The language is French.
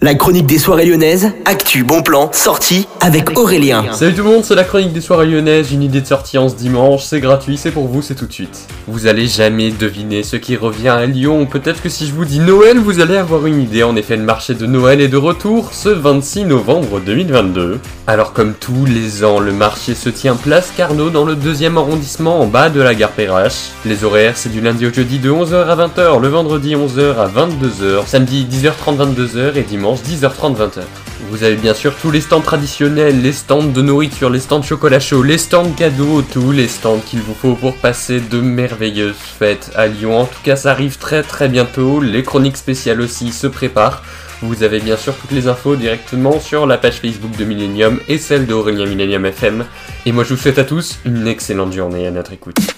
La chronique des soirées lyonnaises, actu, bon plan, sortie avec Aurélien. Salut tout le monde, c'est la chronique des soirées lyonnaises, une idée de sortie en ce dimanche, c'est gratuit, c'est pour vous, c'est tout de suite. Vous allez jamais deviner ce qui revient à Lyon, peut-être que si je vous dis Noël, vous allez avoir une idée, en effet le marché de Noël est de retour ce 26 novembre 2022. Alors comme tous les ans, le marché se tient place Carnot dans le deuxième arrondissement en bas de la gare Perrache. Les horaires c'est du lundi au jeudi de 11h à 20h, le vendredi 11h à 22h, samedi 10h30 22h et dimanche 10h30 20h. Vous avez bien sûr tous les stands traditionnels, les stands de nourriture, les stands de chocolat chaud, les stands cadeaux, tous les stands qu'il vous faut pour passer de merveilleuses fêtes à Lyon. En tout cas, ça arrive très très bientôt. Les chroniques spéciales aussi se préparent. Vous avez bien sûr toutes les infos directement sur la page Facebook de Millennium et celle d'Aurélien Millennium FM. Et moi je vous souhaite à tous une excellente journée à notre écoute.